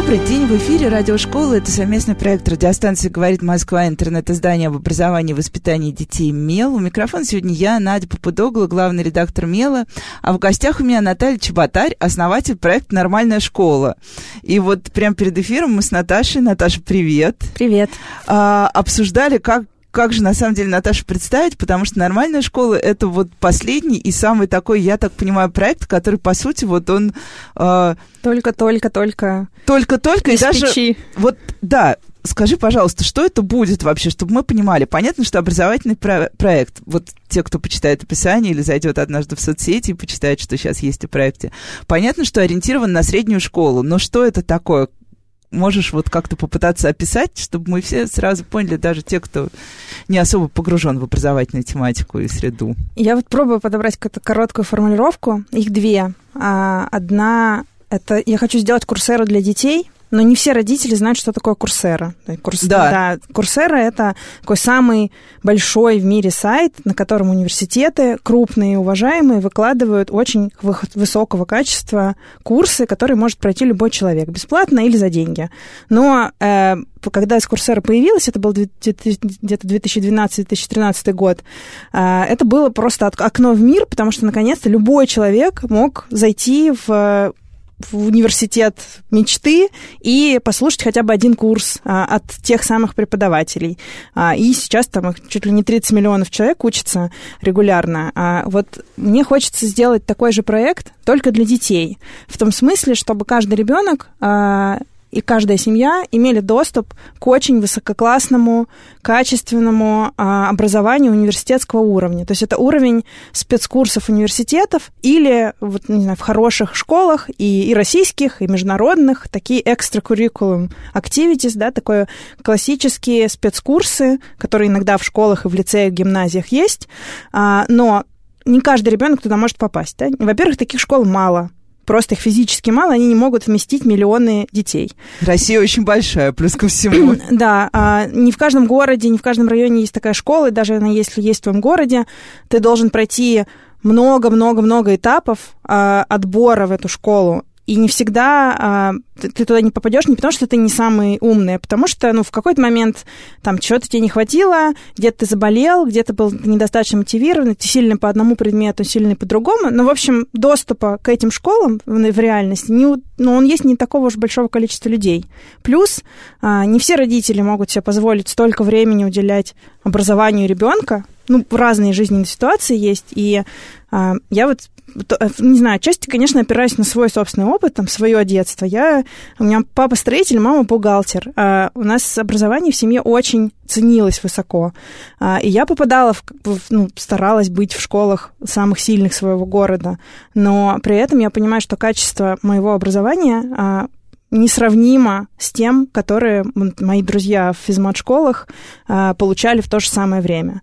Добрый день, в эфире радиошколы. Это совместный проект радиостанции «Говорит Москва», интернет-издание об образовании и воспитании детей «МЕЛ». У микрофона сегодня я, Надя Попудогла, главный редактор «МЕЛа». А в гостях у меня Наталья Чеботарь, основатель проекта «Нормальная школа». И вот прямо перед эфиром мы с Наташей, Наташа, привет. Привет. А, обсуждали, как как же на самом деле Наташа представить, потому что нормальная школа это вот последний и самый такой, я так понимаю, проект, который по сути вот он э, только, только, только, только, только и даже вот да. Скажи, пожалуйста, что это будет вообще, чтобы мы понимали? Понятно, что образовательный про- проект, вот те, кто почитает описание или зайдет однажды в соцсети и почитает, что сейчас есть о проекте, понятно, что ориентирован на среднюю школу, но что это такое? Можешь вот как-то попытаться описать, чтобы мы все сразу поняли, даже те, кто не особо погружен в образовательную тематику и среду? Я вот пробую подобрать какую-то короткую формулировку. Их две. А, одна — это я хочу сделать курсеру для детей — но не все родители знают, что такое Курсера. Курс... Да. да. Курсера — это такой самый большой в мире сайт, на котором университеты, крупные и уважаемые, выкладывают очень высокого качества курсы, которые может пройти любой человек, бесплатно или за деньги. Но э, когда с Курсера появилась, это был где-то 2012-2013 год, э, это было просто окно в мир, потому что, наконец-то, любой человек мог зайти в в университет мечты и послушать хотя бы один курс а, от тех самых преподавателей. А, и сейчас там чуть ли не 30 миллионов человек учатся регулярно. А вот мне хочется сделать такой же проект только для детей. В том смысле, чтобы каждый ребенок а, и каждая семья имели доступ к очень высококлассному, качественному а, образованию университетского уровня. То есть это уровень спецкурсов университетов или вот, не знаю, в хороших школах и, и российских, и международных, такие extracurriculum activities, да, такое классические спецкурсы, которые иногда в школах и в лицеях, гимназиях есть, а, но не каждый ребенок туда может попасть. Да? Во-первых, таких школ мало просто их физически мало, они не могут вместить миллионы детей. Россия очень большая, плюс ко всему. да, а, не в каждом городе, не в каждом районе есть такая школа, и даже если есть в твоем городе, ты должен пройти много-много-много этапов а, отбора в эту школу. И не всегда а, ты, ты туда не попадешь не потому, что ты не самый умный, а потому что, ну, в какой-то момент там чего-то тебе не хватило, где-то ты заболел, где-то был недостаточно мотивирован, ты сильный по одному предмету, сильный по другому. Но, в общем, доступа к этим школам в, в реальности, не, ну, он есть не такого уж большого количества людей. Плюс а, не все родители могут себе позволить столько времени уделять образованию ребенка, ну, разные жизненные ситуации есть, и а, я вот Э, не знаю, отчасти, конечно, опираюсь на свой собственный опыт, там, свое детство. Я, у меня папа строитель, мама бухгалтер. А у нас образование в семье очень ценилось высоко. А, и я попадала, в, ну, старалась быть в школах самых сильных своего города. Но при этом я понимаю, что качество моего образования а, несравнимо с тем, которые мои друзья в физмат-школах а, получали в то же самое время.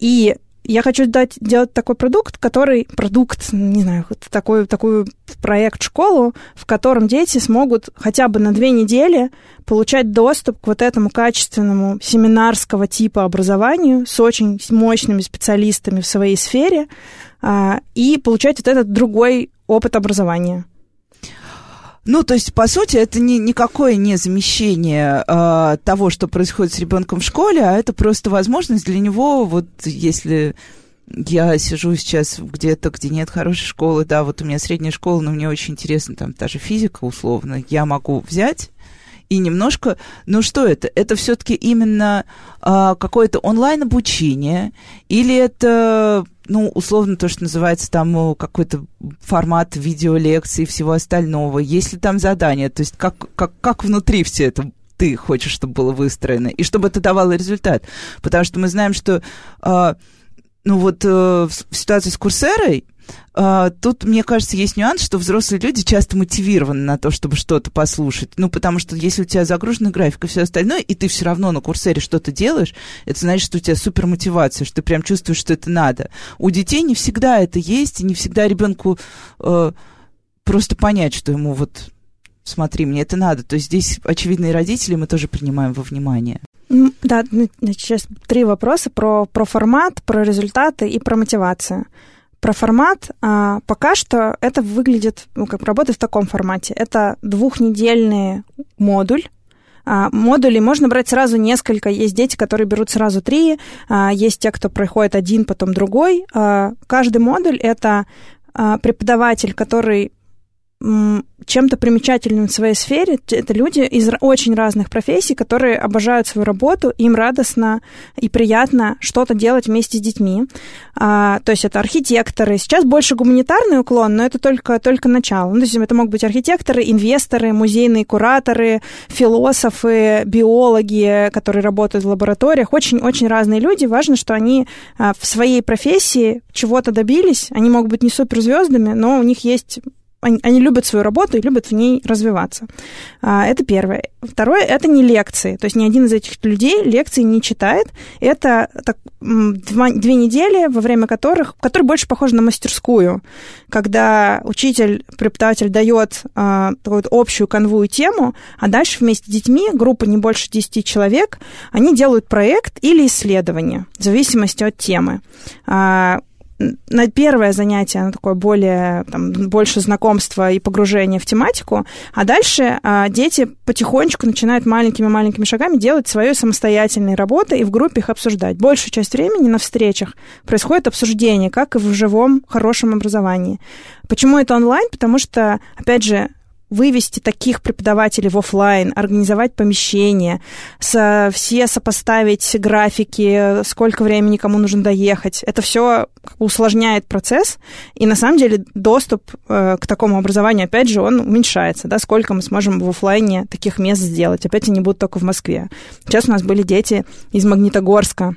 И я хочу дать, делать такой продукт, который, продукт, не знаю, такой, такой проект школу, в котором дети смогут хотя бы на две недели получать доступ к вот этому качественному семинарского типа образованию с очень мощными специалистами в своей сфере а, и получать вот этот другой опыт образования. Ну, то есть, по сути, это не, никакое не замещение э, того, что происходит с ребенком в школе, а это просто возможность для него, вот если я сижу сейчас где-то, где нет хорошей школы, да, вот у меня средняя школа, но мне очень интересно, там, та же физика, условно, я могу взять и немножко, ну что это? Это все-таки именно а, какое-то онлайн обучение или это, ну условно то, что называется там какой-то формат видеолекции и всего остального? Есть ли там задания? То есть как как как внутри все это ты хочешь, чтобы было выстроено и чтобы это давало результат? Потому что мы знаем, что а, ну вот э, в ситуации с Курсерой, Uh, тут, мне кажется, есть нюанс, что взрослые люди часто мотивированы на то, чтобы что-то послушать. Ну, потому что если у тебя загружена графика и все остальное, и ты все равно на курсере что-то делаешь, это значит, что у тебя супер мотивация, что ты прям чувствуешь, что это надо. У детей не всегда это есть, и не всегда ребенку uh, просто понять, что ему вот смотри, мне это надо. То есть здесь, очевидно, и родители мы тоже принимаем во внимание. Да, ну, сейчас три вопроса про, про формат, про результаты и про мотивацию. Про формат а, пока что это выглядит, ну, как работает в таком формате. Это двухнедельный модуль, а, модулей можно брать сразу несколько. Есть дети, которые берут сразу три, а, есть те, кто проходит один, потом другой. А, каждый модуль — это преподаватель, который чем-то примечательным в своей сфере. Это люди из очень разных профессий, которые обожают свою работу, им радостно и приятно что-то делать вместе с детьми. А, то есть это архитекторы. Сейчас больше гуманитарный уклон, но это только, только начало. Ну, то есть это могут быть архитекторы, инвесторы, музейные кураторы, философы, биологи, которые работают в лабораториях. Очень-очень разные люди. Важно, что они а, в своей профессии чего-то добились. Они могут быть не суперзвездами, но у них есть они, они любят свою работу и любят в ней развиваться. А, это первое. Второе, это не лекции. То есть ни один из этих людей лекции не читает. Это так, два, две недели, во время которых, которые больше похожи на мастерскую, когда учитель, преподаватель дает а, такую общую конвую тему, а дальше вместе с детьми, группа не больше 10 человек, они делают проект или исследование, в зависимости от темы. А, на первое занятие, оно такое более, там, больше знакомства и погружения в тематику, а дальше а, дети потихонечку начинают маленькими-маленькими шагами делать свои самостоятельные работы и в группе их обсуждать. Большую часть времени на встречах происходит обсуждение, как и в живом хорошем образовании. Почему это онлайн? Потому что, опять же, вывести таких преподавателей в офлайн, организовать помещение, со, все сопоставить графики, сколько времени кому нужно доехать. Это все усложняет процесс, и на самом деле доступ э, к такому образованию, опять же, он уменьшается, да, сколько мы сможем в офлайне таких мест сделать. Опять они будут только в Москве. Сейчас у нас были дети из Магнитогорска,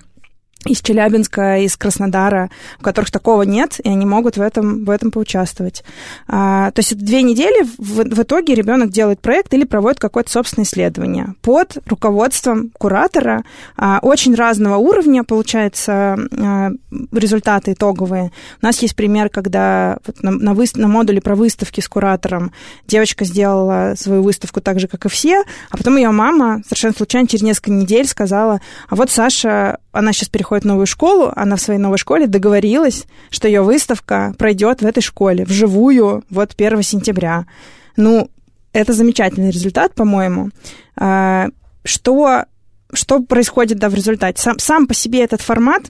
из Челябинска, из Краснодара, у которых такого нет, и они могут в этом, в этом поучаствовать. А, то есть две недели в, в итоге ребенок делает проект или проводит какое-то собственное исследование под руководством куратора а, очень разного уровня, получается, а, результаты итоговые. У нас есть пример, когда вот на, на, вы, на модуле про выставки с куратором девочка сделала свою выставку так же, как и все, а потом ее мама совершенно случайно через несколько недель сказала, а вот Саша, она сейчас переходит приходит в новую школу, она в своей новой школе договорилась, что ее выставка пройдет в этой школе вживую вот 1 сентября. Ну, это замечательный результат, по-моему. А, что, что происходит да, в результате? Сам, сам по себе этот формат,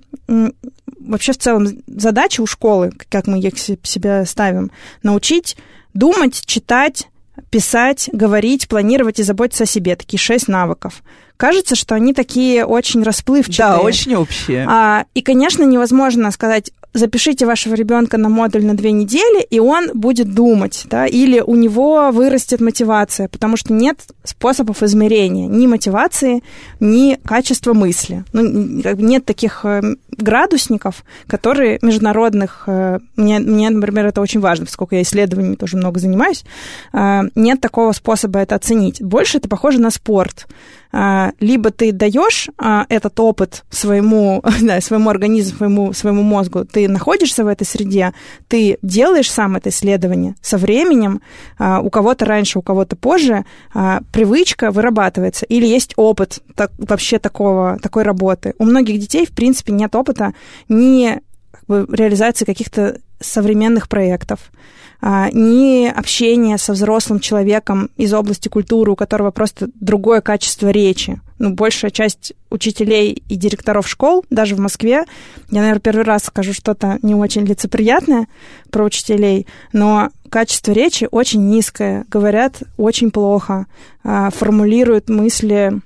вообще в целом задача у школы, как мы их себя ставим, научить думать, читать, писать, говорить, планировать и заботиться о себе. Такие шесть навыков кажется, что они такие очень расплывчатые. Да, очень общие. А, и, конечно, невозможно сказать, запишите вашего ребенка на модуль на две недели, и он будет думать, да, или у него вырастет мотивация, потому что нет способов измерения ни мотивации, ни качества мысли. Ну, нет таких э, градусников, которые международных, э, мне, мне, например, это очень важно, поскольку я исследованиями тоже много занимаюсь, э, нет такого способа это оценить. Больше это похоже на спорт. Либо ты даешь этот опыт своему, да, своему организму, своему, своему мозгу, ты находишься в этой среде, ты делаешь сам это исследование, со временем, а, у кого-то раньше, у кого-то позже, а, привычка вырабатывается, или есть опыт так, вообще такого, такой работы. У многих детей, в принципе, нет опыта ни как бы, реализации каких-то современных проектов, а, ни общения со взрослым человеком из области культуры, у которого просто другое качество речи. Ну, большая часть учителей и директоров школ, даже в Москве, я, наверное, первый раз скажу что-то не очень лицеприятное про учителей, но качество речи очень низкое, говорят очень плохо, а, формулируют мысли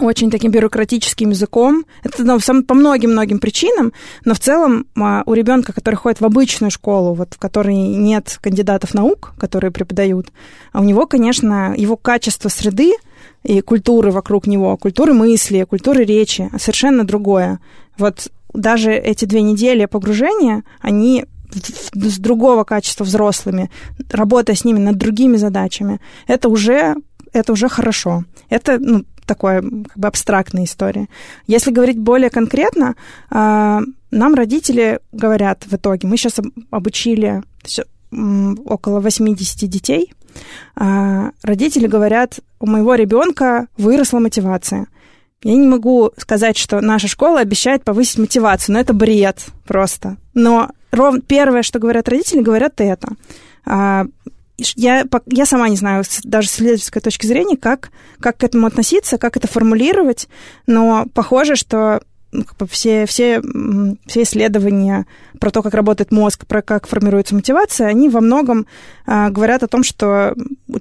очень таким бюрократическим языком. Это ну, по многим-многим причинам, но в целом а, у ребенка, который ходит в обычную школу, вот, в которой нет кандидатов наук, которые преподают, а у него, конечно, его качество среды и культуры вокруг него, культуры мысли, культуры речи совершенно другое. Вот даже эти две недели погружения, они с другого качества взрослыми, работая с ними над другими задачами, это уже, это уже хорошо. Это ну, такое как бы абстрактная история. Если говорить более конкретно, а, нам родители говорят в итоге, мы сейчас обучили около 80 детей, а, родители говорят, у моего ребенка выросла мотивация. Я не могу сказать, что наша школа обещает повысить мотивацию, но это бред просто. Но ров... первое, что говорят родители, говорят это. Я, я сама не знаю, даже с исследовательской точки зрения, как, как к этому относиться, как это формулировать, но похоже, что ну, все, все, все исследования про то, как работает мозг, про как формируется мотивация, они во многом а, говорят о том, что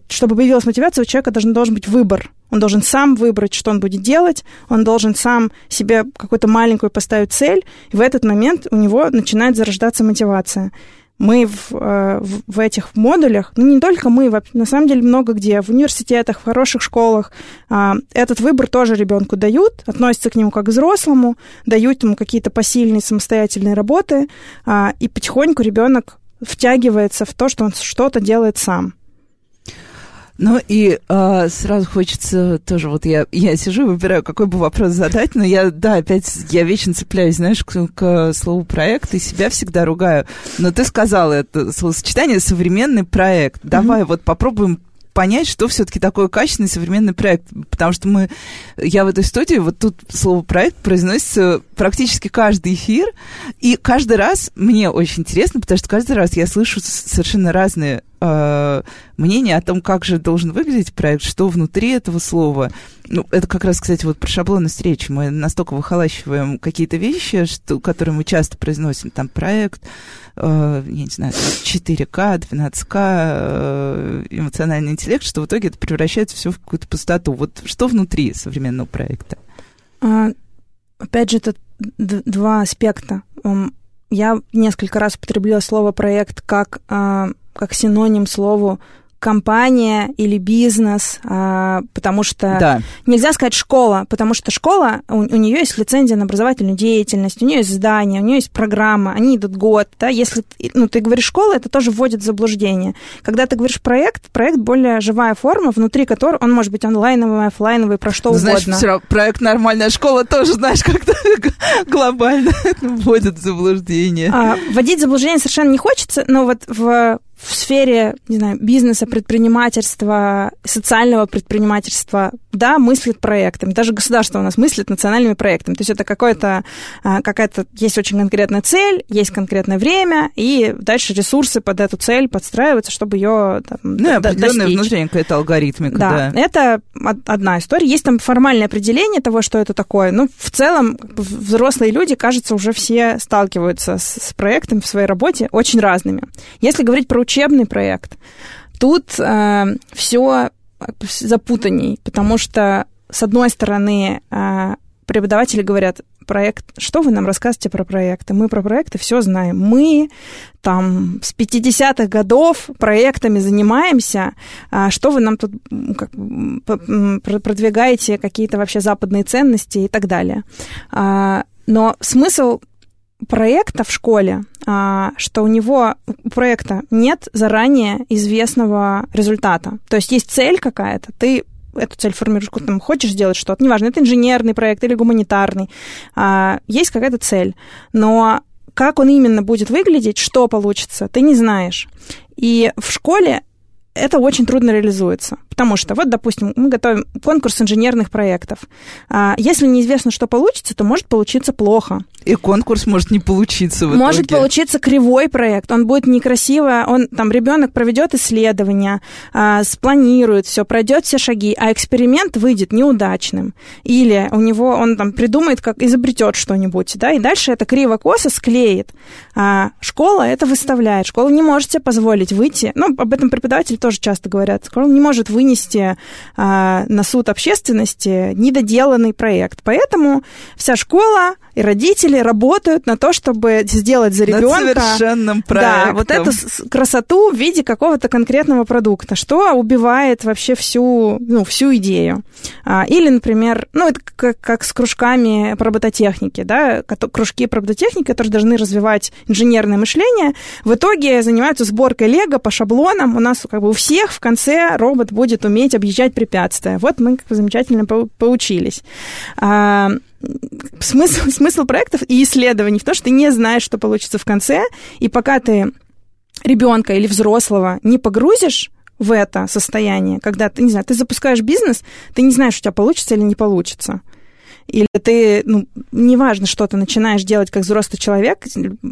чтобы появилась мотивация, у человека должен, должен быть выбор. Он должен сам выбрать, что он будет делать, он должен сам себе какую-то маленькую поставить цель, и в этот момент у него начинает зарождаться мотивация мы в, э, в, в этих модулях, ну не только мы, на самом деле много где, в университетах, в хороших школах, а, этот выбор тоже ребенку дают, относятся к нему как к взрослому, дают ему какие-то посильные самостоятельные работы, а, и потихоньку ребенок втягивается в то, что он что-то делает сам. Ну и э, сразу хочется тоже, вот я, я сижу и выбираю, какой бы вопрос задать, но я, да, опять, я вечно цепляюсь, знаешь, к, к слову проект и себя всегда ругаю. Но ты сказала это словосочетание «современный проект». Давай mm-hmm. вот попробуем понять, что все-таки такое качественный современный проект. Потому что мы, я в этой студии, вот тут слово проект произносится практически каждый эфир, и каждый раз мне очень интересно, потому что каждый раз я слышу совершенно разные э, мнение о том, как же должен выглядеть проект, что внутри этого слова. Ну, это как раз, кстати, вот про шаблонность речи. Мы настолько выхолащиваем какие-то вещи, что, которые мы часто произносим, там, проект, э, я не знаю, 4К, 12К, э, эмоциональный интеллект, что в итоге это превращается все в какую-то пустоту. Вот что внутри современного проекта? А, опять же, это два аспекта. Я несколько раз употребила слово проект как а, как синоним слову компания или бизнес, а, потому что да. нельзя сказать школа, потому что школа, у, у нее есть лицензия на образовательную деятельность, у нее есть здание, у нее есть программа, они идут год, да, если ну, ты говоришь школа, это тоже вводит в заблуждение. Когда ты говоришь проект, проект более живая форма, внутри которой он может быть онлайновый, офлайновый, про что знаешь, угодно. Все проект нормальная школа тоже, знаешь, как-то глобально вводит в заблуждение. А, вводить в заблуждение совершенно не хочется, но вот в в сфере, не знаю, бизнеса, предпринимательства, социального предпринимательства, да, мыслит проектами. Даже государство у нас мыслит национальными проектами. То есть это какое-то, а, какая-то, есть очень конкретная цель, есть конкретное время, и дальше ресурсы под эту цель подстраиваются, чтобы ее там, Ну, определенная внутренняя какая-то алгоритмика, да. да. Это одна история. Есть там формальное определение того, что это такое. Ну, в целом, взрослые люди, кажется, уже все сталкиваются с, с проектами в своей работе очень разными. Если говорить про учебный проект, тут э, все запутанней, потому что, с одной стороны, э, преподаватели говорят, проект, что вы нам рассказываете про проекты? Мы про проекты все знаем. Мы там с 50-х годов проектами занимаемся. А что вы нам тут как, продвигаете какие-то вообще западные ценности и так далее? А, но смысл проекта в школе, а, что у него у проекта нет заранее известного результата. То есть есть цель какая-то, ты эту цель формируешь, там, хочешь сделать что-то, неважно, это инженерный проект или гуманитарный, а, есть какая-то цель, но как он именно будет выглядеть, что получится, ты не знаешь. И в школе это очень трудно реализуется. Потому что, вот, допустим, мы готовим конкурс инженерных проектов. А, если неизвестно, что получится, то может получиться плохо. И конкурс может не получиться в Может итоге. получиться кривой проект, он будет некрасиво, он, там, ребенок проведет исследование, а, спланирует все, пройдет все шаги, а эксперимент выйдет неудачным. Или у него, он там придумает, как изобретет что-нибудь, да, и дальше это криво-косо склеит. А школа это выставляет. Школа не может себе позволить выйти, ну, об этом преподаватель тоже часто говорят, школа не может вынести а, на суд общественности недоделанный проект. Поэтому вся школа и родители работают на то, чтобы сделать за ребенка... Над совершенным проектом. Да, вот эту красоту в виде какого-то конкретного продукта, что убивает вообще всю, ну, всю идею. А, или, например, ну, это как, как с кружками по робототехнике, да, кружки по робототехнике, которые должны развивать инженерное мышление, в итоге занимаются сборкой лего по шаблонам. У нас как бы у всех в конце робот будет уметь объезжать препятствия. Вот мы как бы замечательно поучились. Смысл, смысл проектов и исследований в том, что ты не знаешь, что получится в конце, и пока ты ребенка или взрослого не погрузишь в это состояние, когда ты, не знаю, ты запускаешь бизнес, ты не знаешь, у тебя получится или не получится. Или ты, ну, неважно, что ты начинаешь делать как взрослый человек,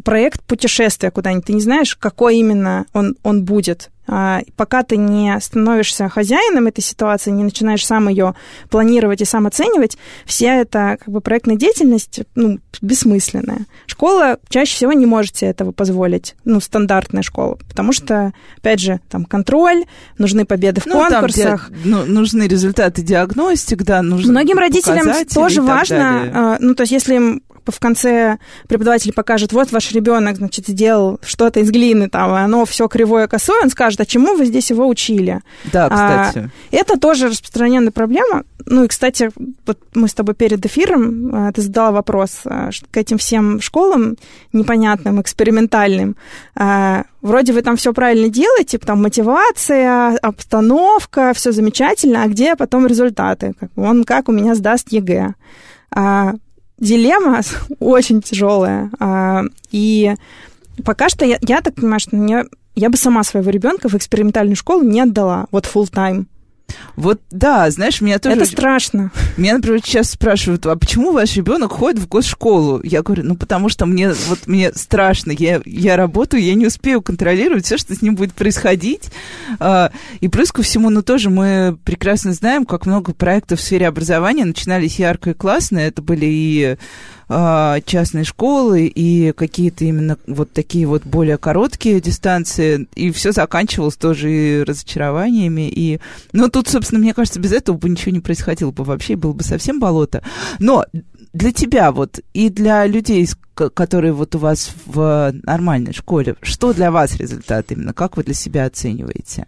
проект путешествия куда-нибудь, ты не знаешь, какой именно он, он будет. А, пока ты не становишься хозяином этой ситуации, не начинаешь сам ее планировать и сам оценивать, вся эта как бы проектная деятельность ну, бессмысленная. Школа чаще всего не может себе этого позволить, ну, стандартная школа, потому что, опять же, там контроль, нужны победы в ну, конкурсах. Там, ну, нужны результаты диагностик, да, нужны Многим родителям тоже важно, далее. А, ну, то есть если им в конце преподаватель покажет, вот ваш ребенок, значит, сделал что-то из глины, там, и оно все кривое, косое, он скажет, а чему вы здесь его учили? Да, а, кстати. А, это тоже распространенная проблема. Ну и, кстати, вот мы с тобой перед эфиром, а, ты задала вопрос а, к этим всем школам непонятным, экспериментальным. Вроде вы там все правильно делаете, там мотивация, обстановка, все замечательно, а где потом результаты? Он как у меня сдаст ЕГЭ? Дилемма очень тяжелая. А, и пока что я, я так понимаю, что мне, я бы сама своего ребенка в экспериментальную школу не отдала, вот full time. Вот да, знаешь, меня тоже... Это страшно. Меня, например, сейчас спрашивают, а почему ваш ребенок ходит в госшколу? Я говорю, ну потому что мне вот мне страшно, я, я работаю, я не успею контролировать все, что с ним будет происходить. А, и плюс ко всему, ну тоже мы прекрасно знаем, как много проектов в сфере образования начинались ярко и классно. Это были и частные школы и какие-то именно вот такие вот более короткие дистанции, и все заканчивалось тоже и разочарованиями, и... Ну, тут, собственно, мне кажется, без этого бы ничего не происходило бы вообще, было бы совсем болото. Но для тебя вот и для людей, которые вот у вас в нормальной школе, что для вас результат именно? Как вы для себя оцениваете?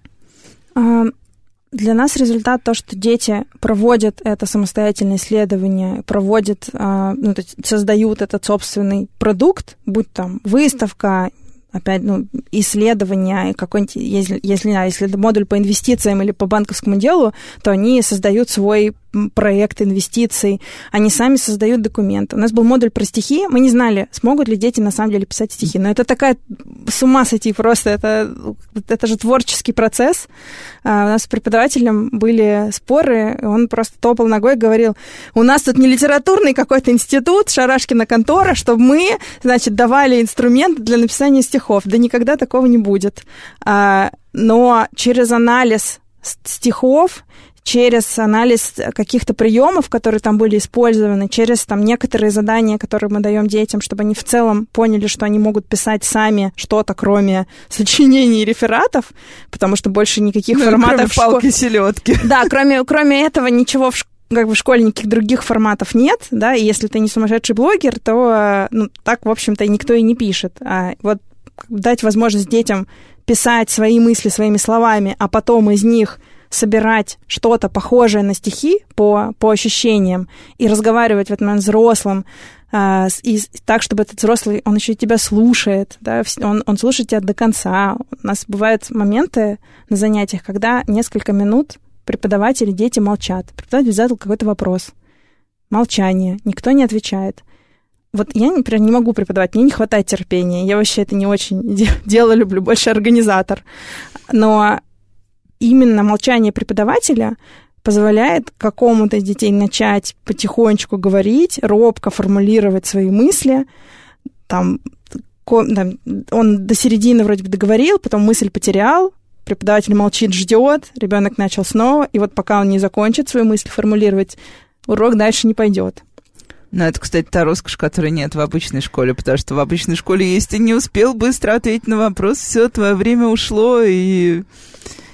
Для нас результат то, что дети проводят это самостоятельное исследование, проводят, а, ну, создают этот собственный продукт, будь там выставка, опять, ну, исследования, какой-нибудь, если, если, если это модуль по инвестициям или по банковскому делу, то они создают свой проект инвестиций, они сами создают документы. У нас был модуль про стихи, мы не знали, смогут ли дети на самом деле писать стихи, но это такая с ума сойти просто, это, это же творческий процесс. А у нас с преподавателем были споры, он просто топал ногой и говорил, у нас тут не литературный какой-то институт, Шарашкина контора, чтобы мы, значит, давали инструмент для написания стихов. Да никогда такого не будет. А, но через анализ стихов через анализ каких-то приемов, которые там были использованы, через там некоторые задания, которые мы даем детям, чтобы они в целом поняли, что они могут писать сами что-то, кроме сочинений и рефератов, потому что больше никаких ну, форматов... Кроме палки селедки. Да, кроме, кроме этого ничего в как бы в школе никаких других форматов нет, да, и если ты не сумасшедший блогер, то, ну, так, в общем-то, никто и не пишет. А вот дать возможность детям писать свои мысли своими словами, а потом из них собирать что-то похожее на стихи по, по ощущениям и разговаривать в этот момент взрослым, а, и так, чтобы этот взрослый, он еще и тебя слушает, да, он, он слушает тебя до конца. У нас бывают моменты на занятиях, когда несколько минут преподаватели, дети молчат. Преподаватель задал какой-то вопрос. Молчание, никто не отвечает. Вот я, например, не могу преподавать, мне не хватает терпения. Я вообще это не очень дело люблю, больше организатор. Но именно молчание преподавателя позволяет какому-то из детей начать потихонечку говорить, робко формулировать свои мысли. Там, он до середины вроде бы договорил, потом мысль потерял, преподаватель молчит, ждет, ребенок начал снова, и вот пока он не закончит свою мысль формулировать, урок дальше не пойдет. Ну, это, кстати, та роскошь, которой нет в обычной школе, потому что в обычной школе, если ты не успел быстро ответить на вопрос, все, твое время ушло, и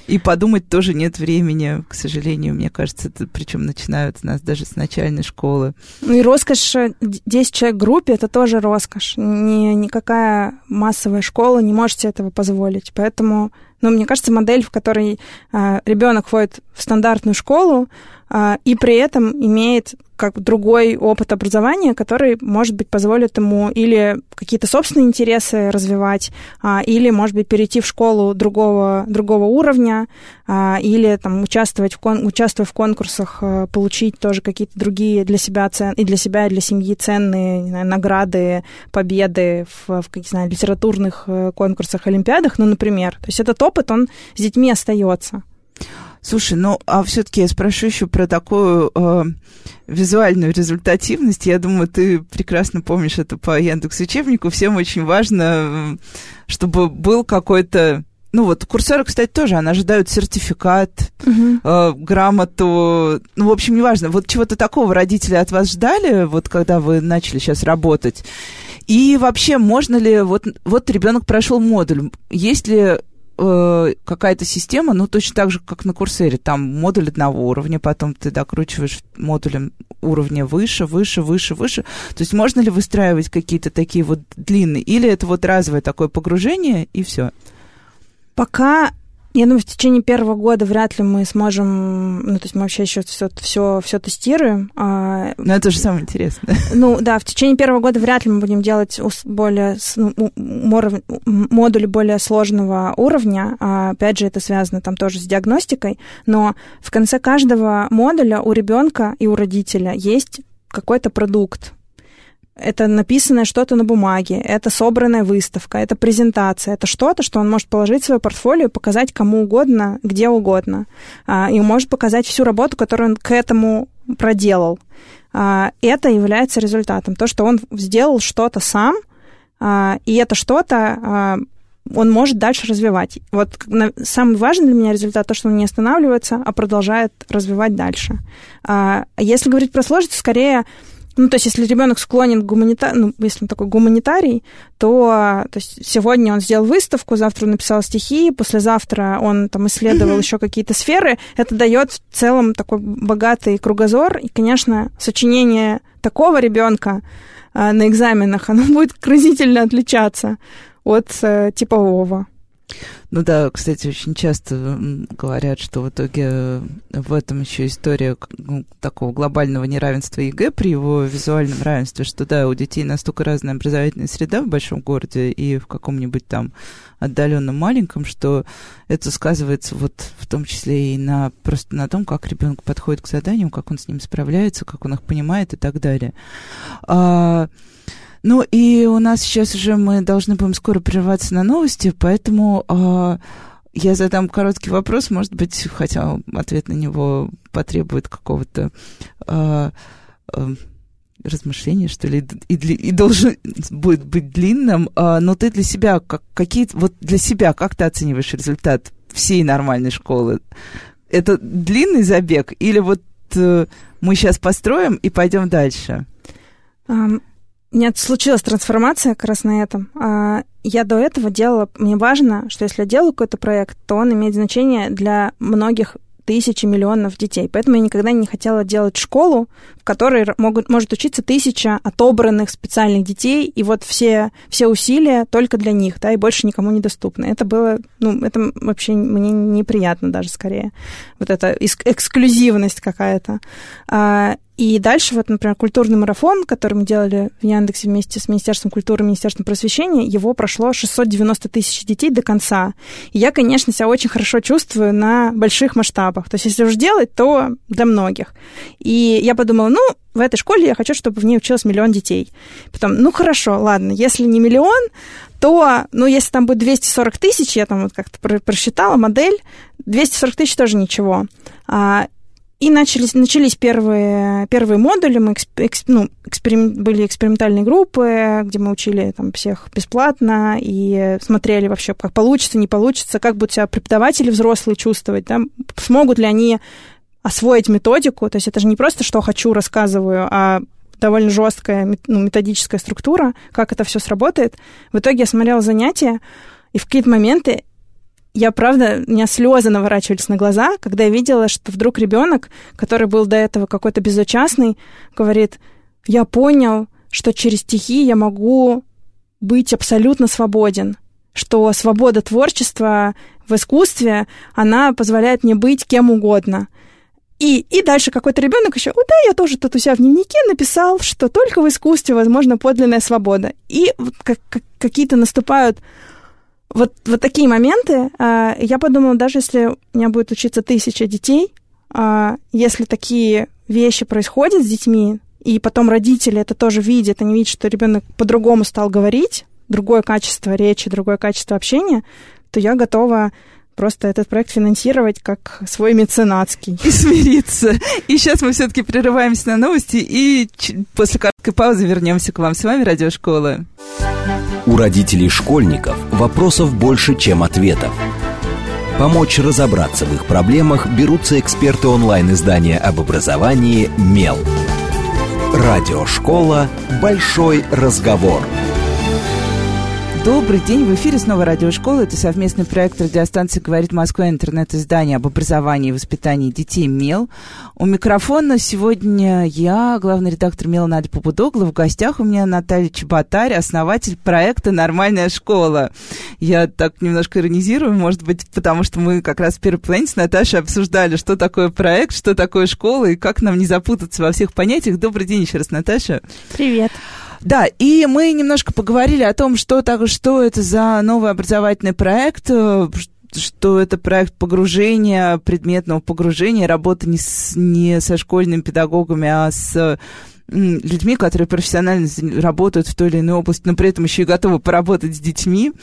И подумать тоже нет времени, к сожалению, мне кажется, это, причем начинают у нас даже с начальной школы. Ну и роскошь 10 человек в группе, это тоже роскошь. Ни, никакая массовая школа не может себе этого позволить. Поэтому, ну, мне кажется, модель, в которой э, а, ребенок ходит в стандартную школу, э, и при этом имеет как другой опыт образования, который, может быть, позволит ему или какие-то собственные интересы развивать, а, или, может быть, перейти в школу другого, другого уровня, а, или там, участвовать в, кон, участвуя в конкурсах, а, получить тоже какие-то другие для себя цен, и для себя, и для семьи ценные знаю, награды, победы в, в не знаю, литературных э, конкурсах, олимпиадах, ну, например. То есть этот опыт, он с детьми остается. Слушай, ну а все-таки я спрошу еще про такую э, визуальную результативность. Я думаю, ты прекрасно помнишь это по Яндекс учебнику. Всем очень важно, чтобы был какой-то ну вот курсоры, кстати, тоже, они ожидают сертификат, uh-huh. э, грамоту, ну, в общем, неважно. Вот чего-то такого родители от вас ждали, вот когда вы начали сейчас работать? И вообще, можно ли, вот, вот ребенок прошел модуль, есть ли э, какая-то система, ну, точно так же, как на Курсере, там модуль одного уровня, потом ты докручиваешь модулем уровня выше, выше, выше, выше. То есть можно ли выстраивать какие-то такие вот длинные, или это вот разовое такое погружение, и все? Пока я думаю, в течение первого года вряд ли мы сможем, ну, то есть мы вообще еще все, все, все тестируем. А, Но это же самое интересное. Ну, да, в течение первого года вряд ли мы будем делать более, ну, модули более сложного уровня. А, опять же, это связано там тоже с диагностикой. Но в конце каждого модуля у ребенка и у родителя есть какой-то продукт, это написанное что-то на бумаге, это собранная выставка, это презентация, это что-то, что он может положить в свое портфолио показать кому угодно, где угодно. А, и может показать всю работу, которую он к этому проделал. А, это является результатом. То, что он сделал что-то сам, а, и это что-то он может дальше развивать. Вот самый важный для меня результат то, что он не останавливается, а продолжает развивать дальше. Если говорить про сложность, скорее ну, то есть, если ребенок склонен к гуманитар... ну, если он такой гуманитарий, то, то есть, сегодня он сделал выставку, завтра он написал стихи, послезавтра он там исследовал mm-hmm. еще какие-то сферы. Это дает в целом такой богатый кругозор. И, конечно, сочинение такого ребенка э, на экзаменах, оно будет разительно отличаться от э, типового. Ну да, кстати, очень часто говорят, что в итоге э, в этом еще история ну, такого глобального неравенства ЕГЭ при его визуальном равенстве, что да, у детей настолько разная образовательная среда в большом городе и в каком-нибудь там отдаленном маленьком, что это сказывается вот в том числе и на просто на том, как ребенок подходит к заданиям, как он с ним справляется, как он их понимает и так далее. А, ну и у нас сейчас уже мы должны будем скоро прерваться на новости, поэтому э, я задам короткий вопрос, может быть, хотя ответ на него потребует какого-то э, э, размышления, что ли, и, и, и должен будет быть длинным, э, но ты для себя, как, какие вот для себя, как ты оцениваешь результат всей нормальной школы? Это длинный забег или вот э, мы сейчас построим и пойдем дальше? Um, у меня случилась трансформация как раз на этом. А, я до этого делала... Мне важно, что если я делаю какой-то проект, то он имеет значение для многих тысячи миллионов детей. Поэтому я никогда не хотела делать школу, в которой могут, может учиться тысяча отобранных специальных детей, и вот все, все усилия только для них, да, и больше никому недоступны. Это было, ну, это вообще мне неприятно даже скорее. Вот эта эксклюзивность какая-то. А, и дальше, вот, например, культурный марафон, который мы делали в Яндексе вместе с Министерством культуры и Министерством просвещения, его прошло 690 тысяч детей до конца. И я, конечно, себя очень хорошо чувствую на больших масштабах. То есть, если уж делать, то для многих. И я подумала, ну, в этой школе я хочу, чтобы в ней училось миллион детей. Потом, ну, хорошо, ладно, если не миллион, то, ну, если там будет 240 тысяч, я там вот как-то просчитала модель, 240 тысяч тоже ничего. И начались, начались первые, первые модули, мы эксп, ну, эксперим, были экспериментальные группы, где мы учили там, всех бесплатно и смотрели вообще, как получится, не получится, как будут себя преподаватели взрослые чувствовать, да, смогут ли они освоить методику. То есть это же не просто что хочу, рассказываю, а довольно жесткая ну, методическая структура, как это все сработает. В итоге я смотрела занятия, и в какие-то моменты я, правда, у меня слезы наворачивались на глаза, когда я видела, что вдруг ребенок, который был до этого какой-то безучастный, говорит, я понял, что через стихи я могу быть абсолютно свободен, что свобода творчества в искусстве, она позволяет мне быть кем угодно. И, и дальше какой-то ребенок еще, да, я тоже тут у себя в дневнике написал, что только в искусстве возможна подлинная свобода. И как, как, какие-то наступают вот, вот такие моменты. А, я подумала, даже если у меня будет учиться тысяча детей, а, если такие вещи происходят с детьми, и потом родители это тоже видят, они видят, что ребенок по-другому стал говорить, другое качество речи, другое качество общения, то я готова просто этот проект финансировать как свой меценатский. И смириться. И сейчас мы все-таки прерываемся на новости и после короткой паузы вернемся к вам. С вами Радиошкола. У родителей школьников вопросов больше, чем ответов. Помочь разобраться в их проблемах берутся эксперты онлайн-издания об образовании «Мел». Радиошкола «Большой разговор». Добрый день, в эфире снова радиошкола. Это совместный проект радиостанции «Говорит Москва» интернет-издание об образовании и воспитании детей «Мел». У микрофона сегодня я, главный редактор «Мела» Надя Попудогла. В гостях у меня Наталья Чеботарь, основатель проекта «Нормальная школа». Я так немножко иронизирую, может быть, потому что мы как раз в первой половине с Наташей обсуждали, что такое проект, что такое школа и как нам не запутаться во всех понятиях. Добрый день еще раз, Наташа. Привет. Да, и мы немножко поговорили о том, что, так, что это за новый образовательный проект, э, что это проект погружения, предметного погружения, работы не, с, не со школьными педагогами, а с людьми, которые профессионально работают в той или иной области, но при этом еще и готовы поработать с детьми.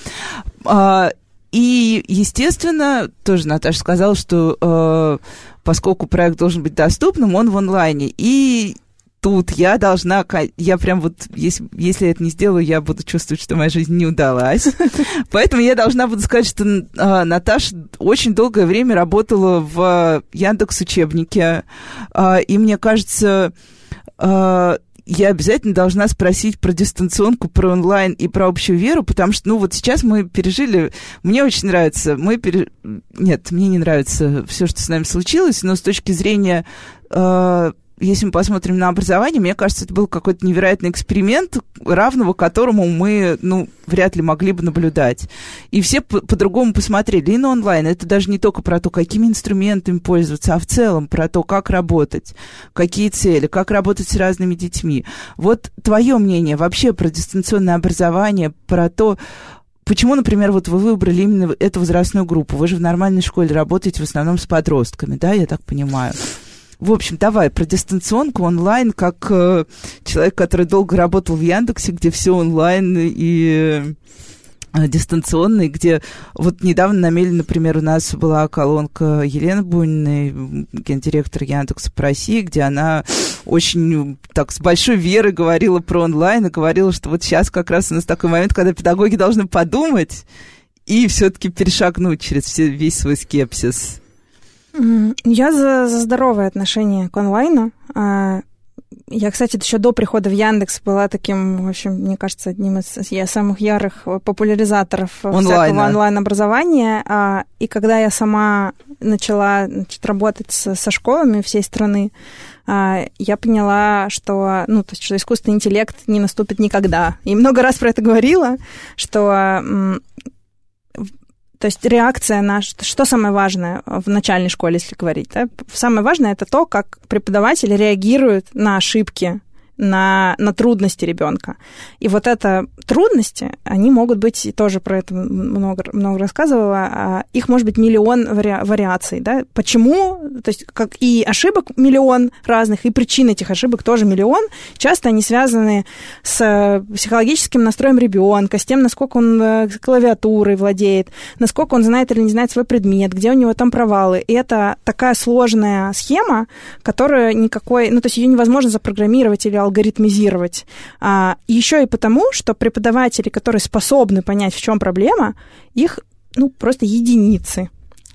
А, и, естественно, тоже Наташа сказала, что э, поскольку проект должен быть доступным, он в онлайне. И тут я должна, я прям вот, если, если я это не сделаю, я буду чувствовать, что моя жизнь не удалась. Поэтому я должна буду сказать, что э, Наташа очень долгое время работала в Яндекс учебнике, э, и мне кажется, э, я обязательно должна спросить про дистанционку, про онлайн и про общую веру, потому что, ну, вот сейчас мы пережили, мне очень нравится, мы пере... нет, мне не нравится все, что с нами случилось, но с точки зрения э, если мы посмотрим на образование, мне кажется, это был какой-то невероятный эксперимент, равного которому мы, ну, вряд ли могли бы наблюдать. И все по-другому посмотрели. И на онлайн это даже не только про то, какими инструментами пользоваться, а в целом про то, как работать, какие цели, как работать с разными детьми. Вот твое мнение вообще про дистанционное образование, про то, Почему, например, вот вы выбрали именно эту возрастную группу? Вы же в нормальной школе работаете в основном с подростками, да, я так понимаю? В общем, давай про дистанционку онлайн, как э, человек, который долго работал в Яндексе, где все онлайн и э, дистанционный, где вот недавно на Меле, например, у нас была колонка Елены Буниной, гендиректор Яндекса по России, где она очень так с большой верой говорила про онлайн и говорила, что вот сейчас как раз у нас такой момент, когда педагоги должны подумать и все-таки перешагнуть через все, весь свой скепсис. Я за, за здоровое отношение к онлайну. А, я, кстати, еще до прихода в Яндекс была таким, в общем, мне кажется, одним из я самых ярых популяризаторов всякого онлайн-образования. А, и когда я сама начала значит, работать со, со школами всей страны, а, я поняла, что, ну, то есть, что искусственный интеллект не наступит никогда. И много раз про это говорила, что то есть реакция на... Что самое важное в начальной школе, если говорить? Да? Самое важное это то, как преподаватели реагируют на ошибки на, на трудности ребенка. И вот это трудности, они могут быть, тоже про это много, много рассказывала, а их может быть миллион вари, вариаций. Да? Почему? То есть как и ошибок миллион разных, и причин этих ошибок тоже миллион. Часто они связаны с психологическим настроем ребенка, с тем, насколько он э, клавиатурой владеет, насколько он знает или не знает свой предмет, где у него там провалы. И это такая сложная схема, которая никакой... Ну, то есть ее невозможно запрограммировать или алгоритмизировать. А, еще и потому, что преподаватели, которые способны понять, в чем проблема, их ну, просто единицы.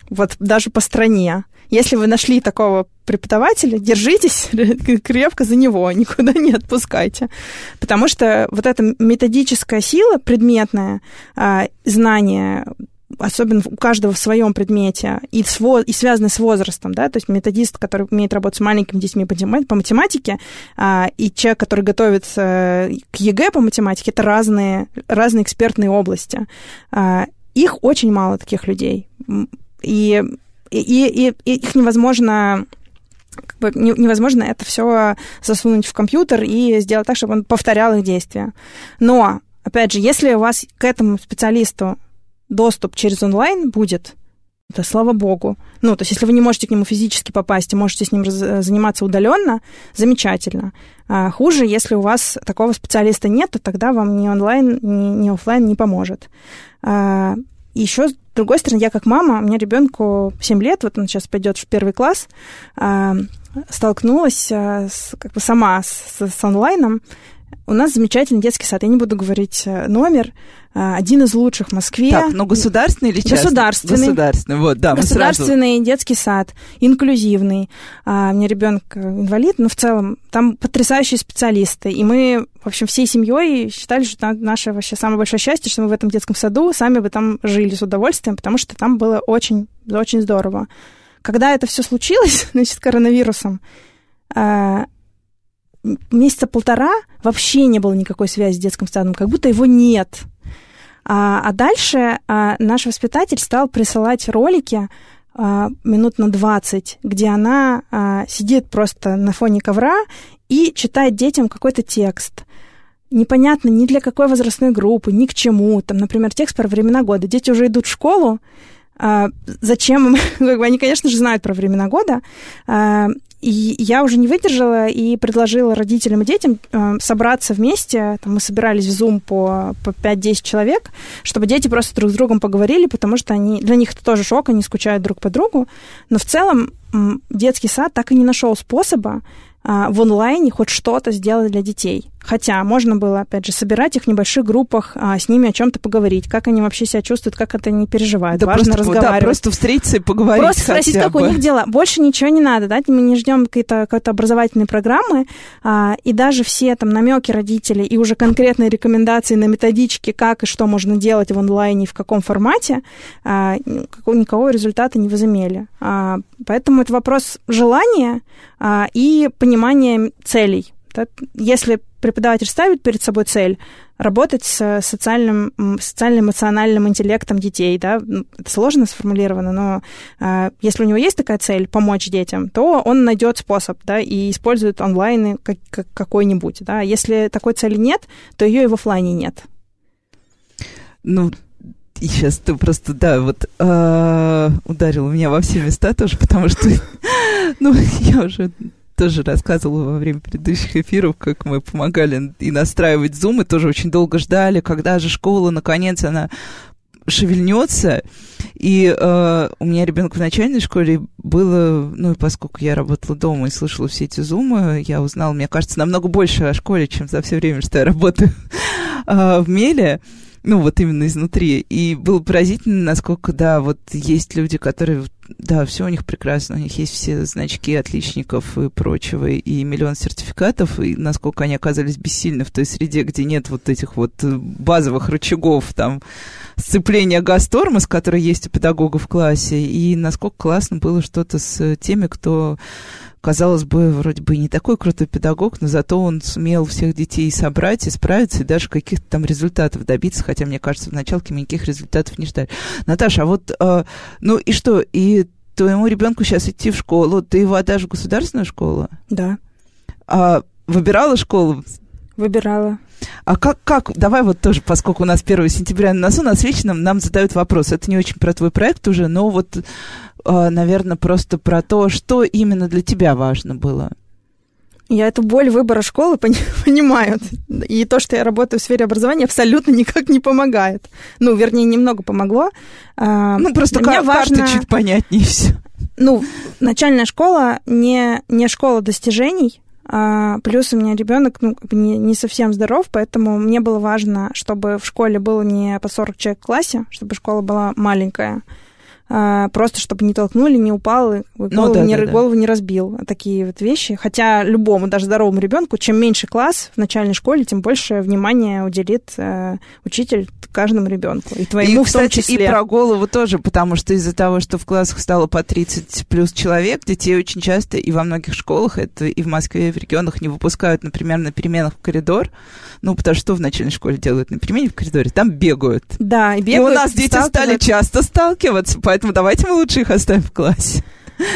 Вот даже по стране. Если вы нашли такого преподавателя, держитесь крепко за него, никуда не отпускайте. Потому что вот эта методическая сила, предметное а, знание особенно у каждого в своем предмете, и, с, и связаны с возрастом, да, то есть методист, который умеет работать с маленькими детьми по математике, а, и человек, который готовится к ЕГЭ по математике, это разные, разные экспертные области. А, их очень мало, таких людей. И, и, и, и их невозможно невозможно это все засунуть в компьютер и сделать так, чтобы он повторял их действия. Но, опять же, если у вас к этому специалисту доступ через онлайн будет, да слава богу. Ну, то есть, если вы не можете к нему физически попасть и можете с ним заниматься удаленно, замечательно. А хуже, если у вас такого специалиста нет, то тогда вам ни онлайн, ни, ни офлайн не поможет. А, еще, с другой стороны, я как мама, у меня ребенку 7 лет, вот он сейчас пойдет в первый класс, а, столкнулась а, с, как бы сама с, с онлайном, у нас замечательный детский сад. Я не буду говорить э, номер. Э, один из лучших в Москве. Так, но государственный или частный? Государственный. Государственный, вот, да. Государственный сразу... детский сад, инклюзивный. А, у меня ребенок э, инвалид, но в целом там потрясающие специалисты. И мы, в общем, всей семьей считали, что наше вообще самое большое счастье, что мы в этом детском саду сами бы там жили с удовольствием, потому что там было очень, очень здорово. Когда это все случилось, значит, с коронавирусом, месяца полтора вообще не было никакой связи с детским садом, как будто его нет. А, а дальше а, наш воспитатель стал присылать ролики а, минут на 20, где она а, сидит просто на фоне ковра и читает детям какой-то текст. Непонятно ни для какой возрастной группы, ни к чему. Там, например, текст про времена года. Дети уже идут в школу, а, зачем им, они, конечно же, знают про времена года, а, и я уже не выдержала и предложила родителям и детям э, собраться вместе. Там мы собирались в Zoom по, по 5-10 человек, чтобы дети просто друг с другом поговорили, потому что они, для них это тоже шок, они скучают друг по другу. Но в целом детский сад так и не нашел способа в онлайне хоть что-то сделать для детей. Хотя можно было, опять же, собирать их в небольших группах, а, с ними о чем-то поговорить, как они вообще себя чувствуют, как это они переживают. Да Важно просто, разговаривать. Да, просто встретиться и поговорить Просто спросить, как бы. у них дела. Больше ничего не надо, да, мы не ждем какие-то какие образовательные программы, а, и даже все там намеки родителей и уже конкретные рекомендации на методичке, как и что можно делать в онлайне, в каком формате, а, никакого результата не возымели. А, поэтому это вопрос желания а, и понимания целей. Да? Если преподаватель ставит перед собой цель работать с социальным, социально-эмоциональным интеллектом детей, да, ну, это сложно сформулировано, но э, если у него есть такая цель помочь детям, то он найдет способ, да, и использует онлайн как, как, какой-нибудь, да. Если такой цели нет, то ее и в офлайне нет. Ну, сейчас ты просто, да, вот э, ударил меня во все места тоже, потому что, ну, я уже тоже рассказывала во время предыдущих эфиров, как мы помогали и настраивать Zoom, и тоже очень долго ждали, когда же школа, наконец, она шевельнется. И э, у меня ребенок в начальной школе было, ну и поскольку я работала дома и слышала все эти зумы, я узнала, мне кажется, намного больше о школе, чем за все время, что я работаю э, в Меле ну, вот именно изнутри. И было поразительно, насколько, да, вот есть люди, которые, да, все у них прекрасно, у них есть все значки отличников и прочего, и миллион сертификатов, и насколько они оказались бессильны в той среде, где нет вот этих вот базовых рычагов, там, сцепления газ-тормоз, который есть у педагога в классе, и насколько классно было что-то с теми, кто казалось бы, вроде бы не такой крутой педагог, но зато он сумел всех детей собрать и справиться, и даже каких-то там результатов добиться, хотя, мне кажется, в началке мы никаких результатов не ждали. Наташа, а вот, э, ну и что, и твоему ребенку сейчас идти в школу, ты его отдашь в государственную школу? Да. А выбирала школу? Выбирала. А как, как, давай вот тоже, поскольку у нас 1 сентября на носу, нас вечно нам задают вопрос. Это не очень про твой проект уже, но вот наверное, просто про то, что именно для тебя важно было. Я эту боль выбора школы понимаю. И то, что я работаю в сфере образования, абсолютно никак не помогает. Ну, вернее, немного помогло. А, ну, просто кар- важно... карты чуть понятнее все. Ну, начальная школа не, не школа достижений, а, плюс у меня ребенок ну, не, не совсем здоров, поэтому мне было важно, чтобы в школе было не по 40 человек в классе, чтобы школа была маленькая. А, просто чтобы не толкнули, не упал, и голову, ну, да, не, да, голову да. не разбил. Такие вот вещи. Хотя любому, даже здоровому ребенку, чем меньше класс в начальной школе, тем больше внимания уделит э, учитель каждому ребенку. И твоему и, в том числе. И про голову тоже, потому что из-за того, что в классах стало по 30 плюс человек, детей очень часто и во многих школах, это и в Москве, и в регионах не выпускают, например, на переменах в коридор. Ну, потому что в начальной школе делают на перемене в коридоре? Там бегают. Да, и бегают. И у нас дети стали часто сталкиваться, поэтому давайте мы лучше их оставим в классе.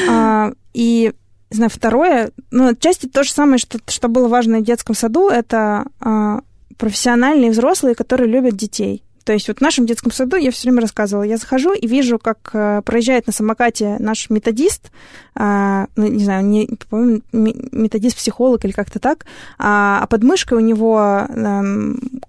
А, и знаю, второе, ну, отчасти то же самое, что, что было важно в детском саду, это а, профессиональные взрослые, которые любят детей. То есть вот в нашем детском саду я все время рассказывала, я захожу и вижу, как э, проезжает на самокате наш методист, э, ну, не знаю, не, методист-психолог или как-то так, а, а под мышкой у него э,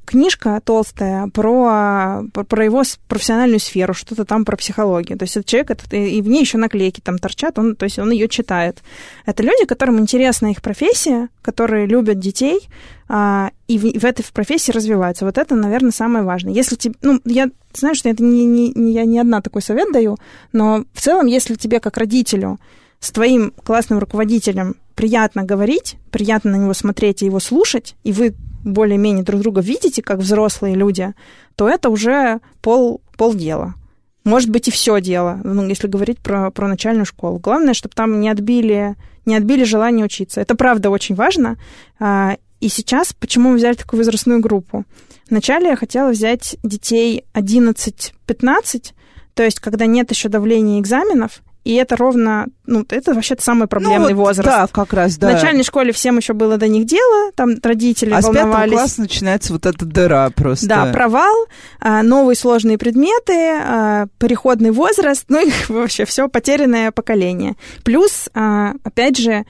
книжка толстая про, про, его профессиональную сферу, что-то там про психологию. То есть этот человек, этот, и в ней еще наклейки там торчат, он, то есть он ее читает. Это люди, которым интересна их профессия, которые любят детей, а, и в, в этой профессии развиваются. Вот это, наверное, самое важное. Если тебе, ну, я знаю, что это не, не, не, я не одна такой совет даю, но в целом, если тебе как родителю с твоим классным руководителем приятно говорить, приятно на него смотреть и его слушать, и вы более-менее друг друга видите, как взрослые люди, то это уже пол, полдела. Может быть, и все дело, ну, если говорить про, про начальную школу. Главное, чтобы там не отбили, не отбили желание учиться. Это правда очень важно. А, и сейчас, почему мы взяли такую возрастную группу? Вначале я хотела взять детей 11-15, то есть когда нет еще давления экзаменов, и это ровно, ну, это вообще самый проблемный ну, вот, возраст. Да, как раз, да. В начальной школе всем еще было до них дело, там родители а волновались. А с класса начинается вот эта дыра просто. Да, провал, а, новые сложные предметы, а, переходный возраст, ну и вообще все потерянное поколение. Плюс, опять же,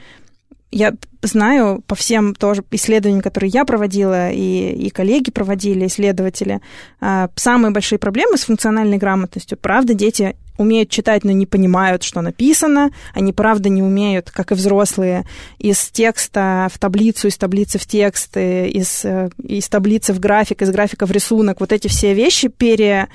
я знаю по всем тоже исследованиям, которые я проводила, и, и коллеги проводили, исследователи, а, самые большие проблемы с функциональной грамотностью. Правда, дети умеют читать, но не понимают, что написано. Они, правда, не умеют, как и взрослые, из текста в таблицу, из таблицы в текст, э, из, э, из таблицы в график, из графика в рисунок. Вот эти все вещи пере,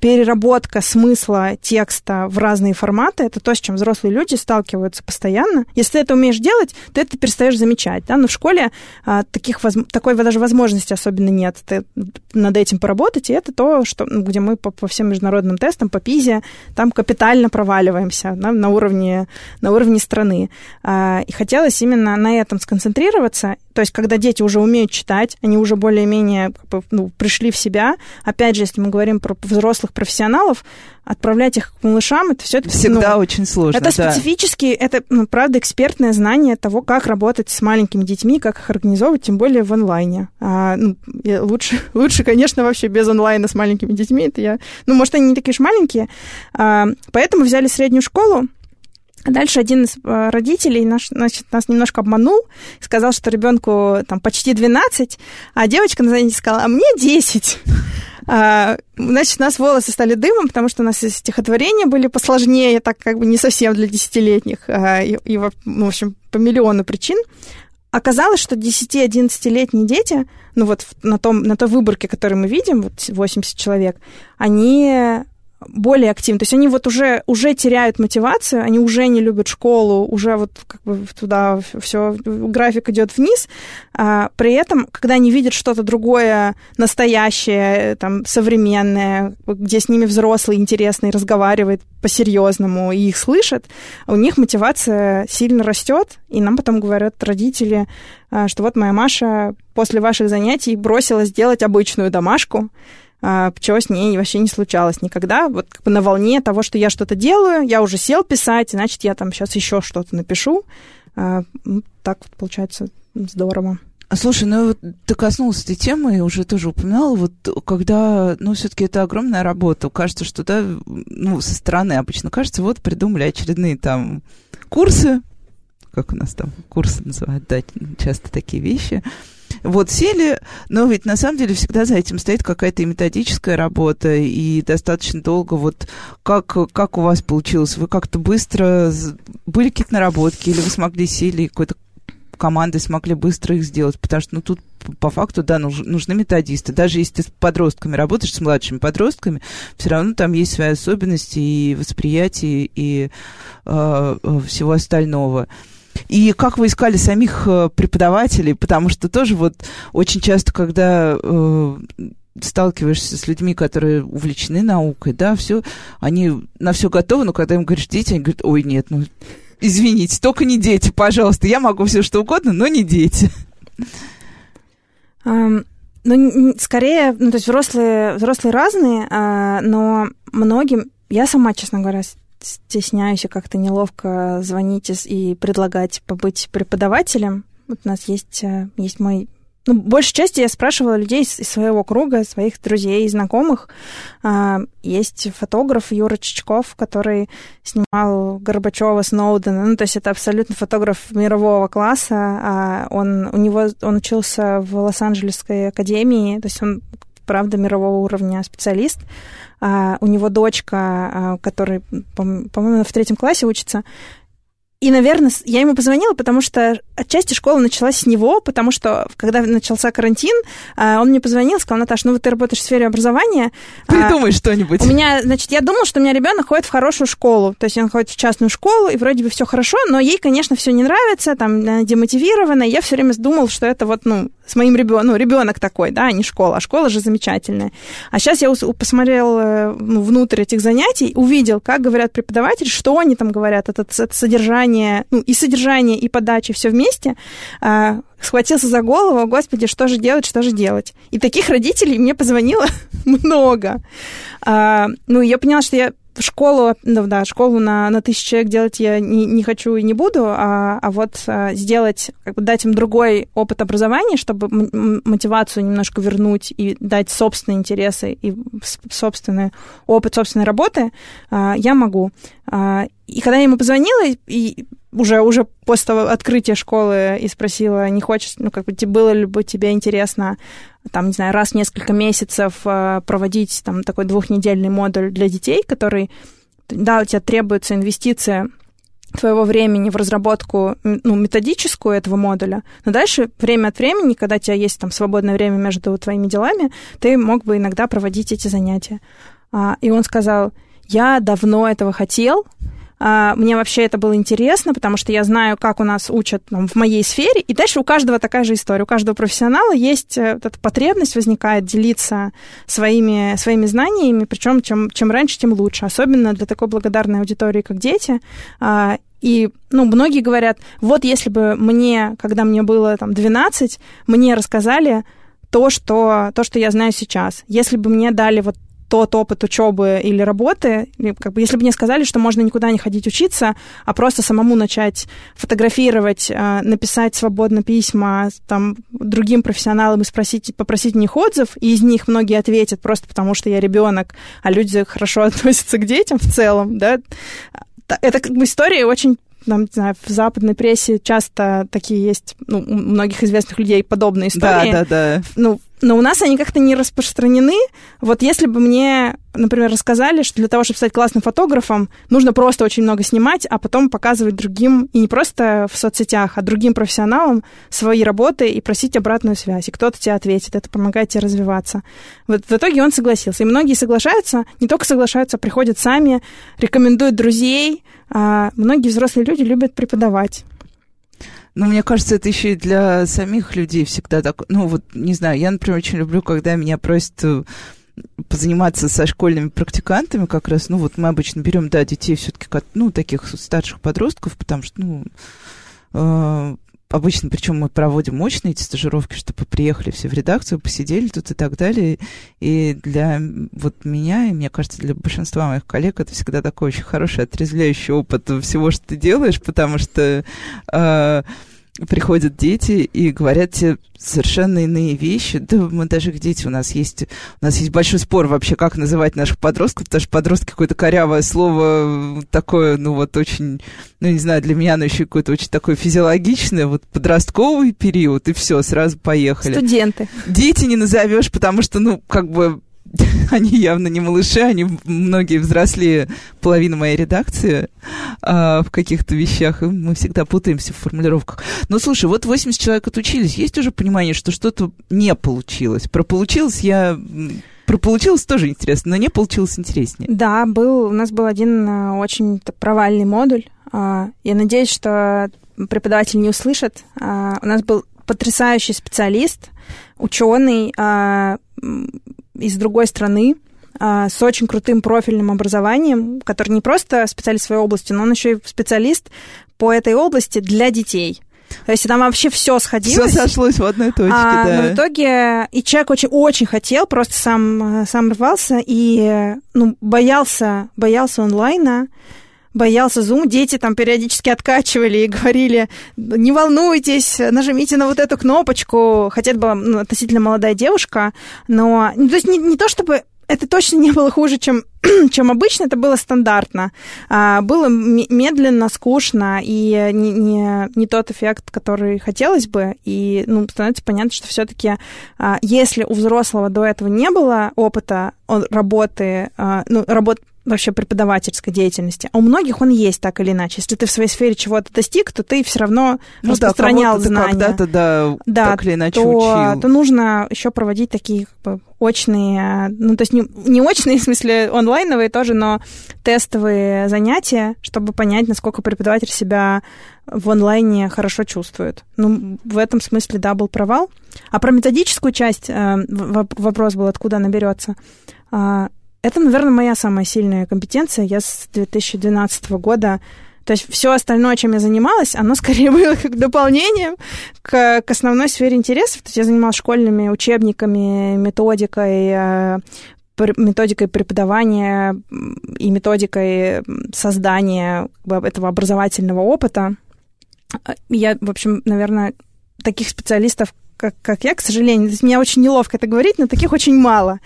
переработка смысла текста в разные форматы, это то, с чем взрослые люди сталкиваются постоянно. Если ты это умеешь делать, то это перестаешь замечать. Да? Но в школе а, таких, такой даже возможности особенно нет. Ты над этим поработать, и это то, что, ну, где мы по, по всем международным тестам, по ПИЗе, там капитально проваливаемся да, на, уровне, на уровне страны. А, и хотелось именно на этом сконцентрироваться. То есть, когда дети уже умеют читать, они уже более-менее ну, пришли в себя. Опять же, если мы говорим про взрослых профессионалов, отправлять их к малышам, это все это всегда ну, очень сложно. Это да. специфически, это, ну, правда, экспертное знание того, как работать с маленькими детьми, как их организовывать, тем более в онлайне. А, ну, лучше, лучше, конечно, вообще без онлайна с маленькими детьми. Это я, ну, может, они не такие уж маленькие. А, поэтому взяли среднюю школу, Дальше один из э, родителей наш, значит, нас немножко обманул, сказал, что ребенку там почти 12, а девочка на занятии сказала, а мне 10. А, значит, у нас волосы стали дымом, потому что у нас стихотворения были посложнее, так как бы не совсем для десятилетних, а, и, и, в общем, по миллиону причин. Оказалось, что 10-11-летние дети, ну вот на, том, на той выборке, которую мы видим, вот 80 человек, они более активны. То есть они вот уже, уже теряют мотивацию, они уже не любят школу, уже вот как бы туда все, график идет вниз. А при этом, когда они видят что-то другое, настоящее, там, современное, где с ними взрослый, интересный, разговаривает по-серьезному и их слышат, у них мотивация сильно растет, и нам потом говорят родители, а, что вот моя Маша после ваших занятий бросилась делать обычную домашку, чего с ней вообще не случалось никогда. Вот как бы на волне того, что я что-то делаю, я уже сел писать, значит, я там сейчас еще что-то напишу. А, ну, так вот получается здорово. А слушай, ну вот ты коснулась этой темы и уже тоже упоминала, вот когда, ну, все-таки это огромная работа, кажется, что, да, ну, со стороны обычно кажется, вот придумали очередные там курсы, как у нас там курсы называют, да, часто такие вещи, вот сели, но ведь на самом деле всегда за этим стоит какая-то и методическая работа, и достаточно долго вот как, как у вас получилось? Вы как-то быстро... Были какие-то наработки, или вы смогли сели какой-то команды смогли быстро их сделать, потому что, ну, тут по факту, да, нужны методисты. Даже если ты с подростками работаешь, с младшими подростками, все равно там есть свои особенности и восприятие, и э, всего остального. И как вы искали самих э, преподавателей? Потому что тоже вот очень часто, когда э, сталкиваешься с людьми, которые увлечены наукой, да, все, они на все готовы, но когда им говоришь дети, они говорят, ой, нет, ну, извините, только не дети, пожалуйста, я могу все что угодно, но не дети. Um, ну, скорее, ну, то есть взрослые, взрослые разные, uh, но многим, я сама, честно говоря, стесняюсь и как-то неловко звонить и предлагать побыть преподавателем. Вот у нас есть, э, есть мой ну, большей части я спрашивала людей из, своего круга, своих друзей и знакомых. А, есть фотограф Юра Чичков, который снимал Горбачева, Сноудена. Ну, то есть это абсолютно фотограф мирового класса. А он, у него, он учился в Лос-Анджелесской академии, то есть он правда мирового уровня специалист. А, у него дочка, а, которая, по-моему, в третьем классе учится, и, наверное, я ему позвонила, потому что отчасти школа началась с него, потому что, когда начался карантин, а, он мне позвонил, сказал, Наташа, ну вот ты работаешь в сфере образования. Придумай а, что-нибудь. У меня, значит, я думала, что у меня ребенок ходит в хорошую школу, то есть он ходит в частную школу, и вроде бы все хорошо, но ей, конечно, все не нравится, там, демотивирована, и я все время думала, что это вот, ну, с моим ребенком, ну, ребенок такой, да, а не школа, а школа же замечательная. А сейчас я посмотрел э, ну, внутрь этих занятий, увидел, как говорят преподаватели, что они там говорят, это, это содержание, ну, и содержание, и подача, все вместе, а, схватился за голову, господи, что же делать, что же делать. И таких родителей мне позвонило много. А, ну, я поняла, что я школу, ну, да, школу на, на тысячу человек делать я не, не хочу и не буду, а, а вот а, сделать, как бы дать им другой опыт образования, чтобы мотивацию немножко вернуть и дать собственные интересы и собственный опыт собственной работы, а, я могу. А, и когда я ему позвонила, и уже, уже после открытия школы и спросила, не хочешь, ну, как бы, было ли бы тебе интересно, там, не знаю, раз в несколько месяцев э, проводить там такой двухнедельный модуль для детей, который, да, у тебя требуется инвестиция твоего времени в разработку ну, методическую этого модуля, но дальше время от времени, когда у тебя есть там свободное время между твоими делами, ты мог бы иногда проводить эти занятия. А, и он сказал, я давно этого хотел, мне вообще это было интересно, потому что я знаю, как у нас учат там, в моей сфере, и дальше у каждого такая же история. У каждого профессионала есть э, вот эта потребность возникает делиться своими, своими знаниями, причем чем, чем раньше, тем лучше. Особенно для такой благодарной аудитории, как дети. А, и, ну, многие говорят, вот если бы мне, когда мне было там 12, мне рассказали то, что, то, что я знаю сейчас. Если бы мне дали вот тот опыт учебы или работы, как бы, если бы мне сказали, что можно никуда не ходить учиться, а просто самому начать фотографировать, э, написать свободно письма там, другим профессионалам и спросить, попросить у них отзыв, и из них многие ответят просто потому, что я ребенок, а люди хорошо относятся к детям в целом, да, это как бы история очень там, не знаю, в западной прессе часто такие есть, ну, у многих известных людей подобные истории. Да, да, да. Ну, но у нас они как-то не распространены. Вот если бы мне, например, рассказали, что для того, чтобы стать классным фотографом, нужно просто очень много снимать, а потом показывать другим, и не просто в соцсетях, а другим профессионалам свои работы и просить обратную связь. И кто-то тебе ответит, это помогает тебе развиваться. Вот в итоге он согласился. И многие соглашаются, не только соглашаются, а приходят сами, рекомендуют друзей. А многие взрослые люди любят преподавать. Ну, мне кажется, это еще и для самих людей всегда так. Ну, вот, не знаю, я, например, очень люблю, когда меня просят э, позаниматься со школьными практикантами как раз. Ну, вот мы обычно берем, да, детей все-таки, ну, таких старших подростков, потому что, ну, э, обычно, причем мы проводим мощные эти стажировки, чтобы приехали все в редакцию, посидели тут и так далее. И для вот меня, и мне кажется, для большинства моих коллег это всегда такой очень хороший отрезвляющий опыт всего, что ты делаешь, потому что э, приходят дети и говорят тебе совершенно иные вещи. Да мы даже к дети у нас есть, у нас есть большой спор вообще, как называть наших подростков, потому что подростки какое-то корявое слово такое, ну вот очень, ну не знаю, для меня оно еще какое-то очень такое физиологичное, вот подростковый период, и все, сразу поехали. Студенты. Дети не назовешь, потому что, ну, как бы они явно не малыши, они многие взрослее половины моей редакции а, в каких-то вещах, и мы всегда путаемся в формулировках. Но слушай, вот 80 человек отучились, есть уже понимание, что что-то не получилось? Про получилось я... Про получилось тоже интересно, но не получилось интереснее. Да, был, у нас был один а, очень провальный модуль. А, я надеюсь, что преподаватель не услышит. А, у нас был потрясающий специалист, ученый из другой страны, с очень крутым профильным образованием, который не просто специалист в своей области, но он еще и специалист по этой области для детей. То есть там вообще все сходилось. Все сошлось в одной точке, а, да. Но в итоге и человек очень, очень хотел, просто сам, сам рвался и ну, боялся, боялся онлайна, боялся Zoom. Дети там периодически откачивали и говорили, не волнуйтесь, нажмите на вот эту кнопочку. Хотя это была ну, относительно молодая девушка, но... Ну, то есть не, не то, чтобы это точно не было хуже, чем, чем обычно, это было стандартно. А, было медленно, скучно, и не, не, не тот эффект, который хотелось бы. И ну, становится понятно, что все-таки, а, если у взрослого до этого не было опыта работы, а, ну, работы вообще преподавательской деятельности. А у многих он есть так или иначе. Если ты в своей сфере чего-то достиг, то ты все равно ну, распространял да, знания. когда-то, да, да, так или иначе то, учил. то нужно еще проводить такие как бы, очные, ну, то есть не, не очные, в смысле онлайновые тоже, но тестовые занятия, чтобы понять, насколько преподаватель себя в онлайне хорошо чувствует. Ну, в этом смысле, да, был провал. А про методическую часть э, вопрос был, откуда она берется. Это, наверное, моя самая сильная компетенция. Я с 2012 года то есть все остальное, чем я занималась, оно скорее было как дополнением к, к основной сфере интересов. То есть я занималась школьными учебниками, методикой, э, методикой преподавания и методикой создания этого образовательного опыта. Я, в общем, наверное, таких специалистов, как, как я, к сожалению. Мне очень неловко это говорить, но таких очень мало.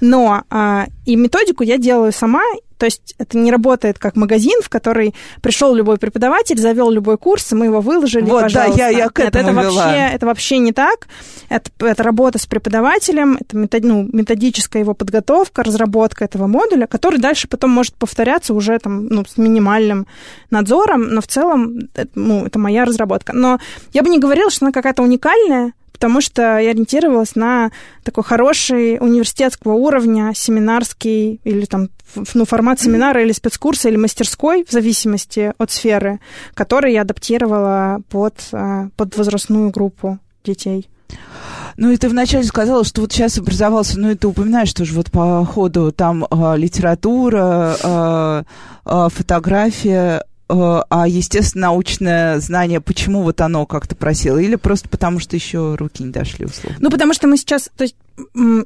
Но а, и методику я делаю сама, то есть это не работает как магазин, в который пришел любой преподаватель, завел любой курс, и мы его выложили, вот, пожалуйста. да, я, я к этому Нет, это вела. вообще, это вообще не так. Это, это работа с преподавателем, это метод, ну, методическая его подготовка, разработка этого модуля, который дальше потом может повторяться уже там, ну, с минимальным надзором, но в целом это, ну, это моя разработка. Но я бы не говорила, что она какая-то уникальная, потому что я ориентировалась на такой хороший университетского уровня, семинарский или там ну, формат семинара или спецкурса или мастерской, в зависимости от сферы, который я адаптировала под, а, под возрастную группу детей. Ну, и ты вначале сказала, что вот сейчас образовался, ну, и ты упоминаешь тоже вот по ходу там э, литература, э, э, фотография, а, естественно, научное знание, почему вот оно как-то просело? Или просто потому, что еще руки не дошли, условно? Ну, потому что мы сейчас... То есть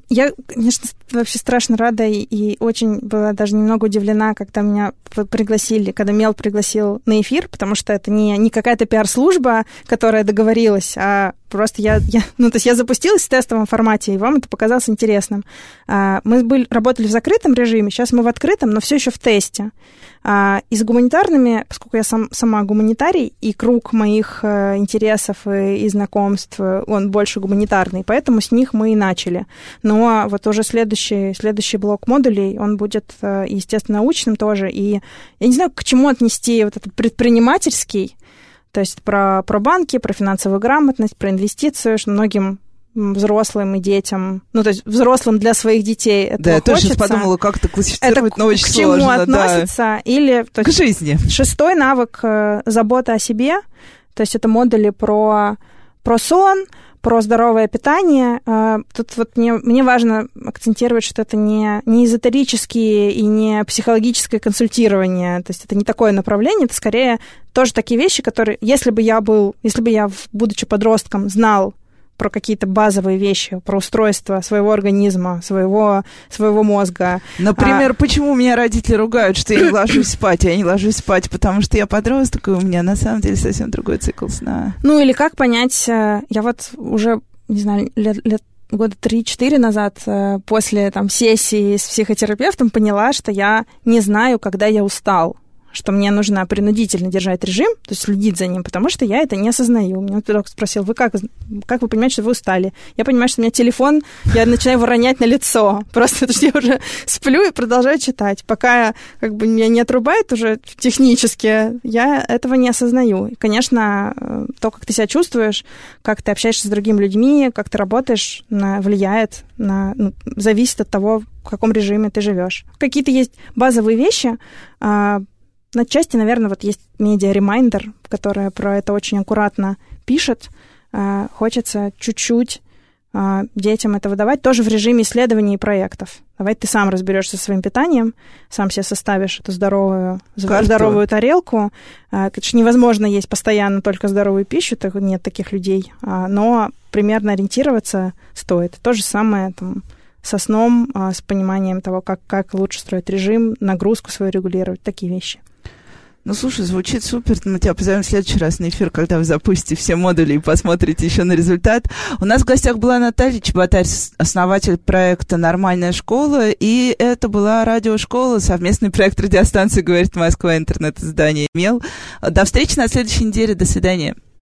я, конечно, вообще страшно рада и, и очень была даже немного удивлена, когда меня пригласили, когда Мел пригласил на эфир, потому что это не, не какая-то пиар-служба, которая договорилась, а просто я, я, ну, то есть я запустилась в тестовом формате, и вам это показалось интересным. А, мы были, работали в закрытом режиме, сейчас мы в открытом, но все еще в тесте. А, и с гуманитарными, поскольку я сам, сама гуманитарий, и круг моих а, интересов и, и знакомств, он больше гуманитарный, поэтому с них мы и начали. Но вот уже следующий, следующий блок модулей, он будет, а, естественно, научным тоже, и я не знаю, к чему отнести вот этот предпринимательский, то есть про, про банки, про финансовую грамотность, про инвестицию, что многим взрослым и детям, ну, то есть взрослым для своих детей это Да, я тоже подумала, как это классифицировать, это но очень к чему сложно, относится, да. или... То есть, к жизни. Шестой навык э, забота о себе, то есть это модули про, про сон, про здоровое питание. Э, тут вот мне, мне важно акцентировать, что это не, не эзотерические и не психологическое консультирование. То есть это не такое направление, это скорее тоже такие вещи, которые, если бы я был, если бы я, будучи подростком, знал про какие-то базовые вещи, про устройство своего организма, своего, своего мозга. Например, а... почему меня родители ругают, что я не ложусь спать? Я не ложусь спать, потому что я подросток, и у меня на самом деле совсем другой цикл сна. Ну или как понять, э, я вот уже, не знаю, лет, лет года 3-4 назад э, после там, сессии с психотерапевтом поняла, что я не знаю, когда я устал что мне нужно принудительно держать режим, то есть следить за ним, потому что я это не осознаю. Меня кто-то спросил, вы как, как вы понимаете, что вы устали? Я понимаю, что у меня телефон, я начинаю его ронять на лицо, просто потому что я уже сплю и продолжаю читать. Пока как бы меня не отрубает уже технически, я этого не осознаю. И, конечно, то, как ты себя чувствуешь, как ты общаешься с другими людьми, как ты работаешь, влияет, на, ну, зависит от того, в каком режиме ты живешь. Какие-то есть базовые вещи, а, на части, наверное, вот есть медиа Reminder, которая про это очень аккуратно пишет. А, хочется чуть-чуть а, детям это выдавать, тоже в режиме исследований и проектов. Давай ты сам разберешься со своим питанием, сам себе составишь эту здоровую, Карту. здоровую тарелку. Конечно, невозможно есть постоянно только здоровую пищу, так нет таких людей, но примерно ориентироваться стоит. То же самое там, со сном, с пониманием того, как, как лучше строить режим, нагрузку свою регулировать, такие вещи. Ну, слушай, звучит супер. Мы тебя позовем в следующий раз на эфир, когда вы запустите все модули и посмотрите еще на результат. У нас в гостях была Наталья Чеботарь, основатель проекта «Нормальная школа», и это была радиошкола, совместный проект радиостанции «Говорит Москва», интернет-издание «Мел». До встречи на следующей неделе. До свидания.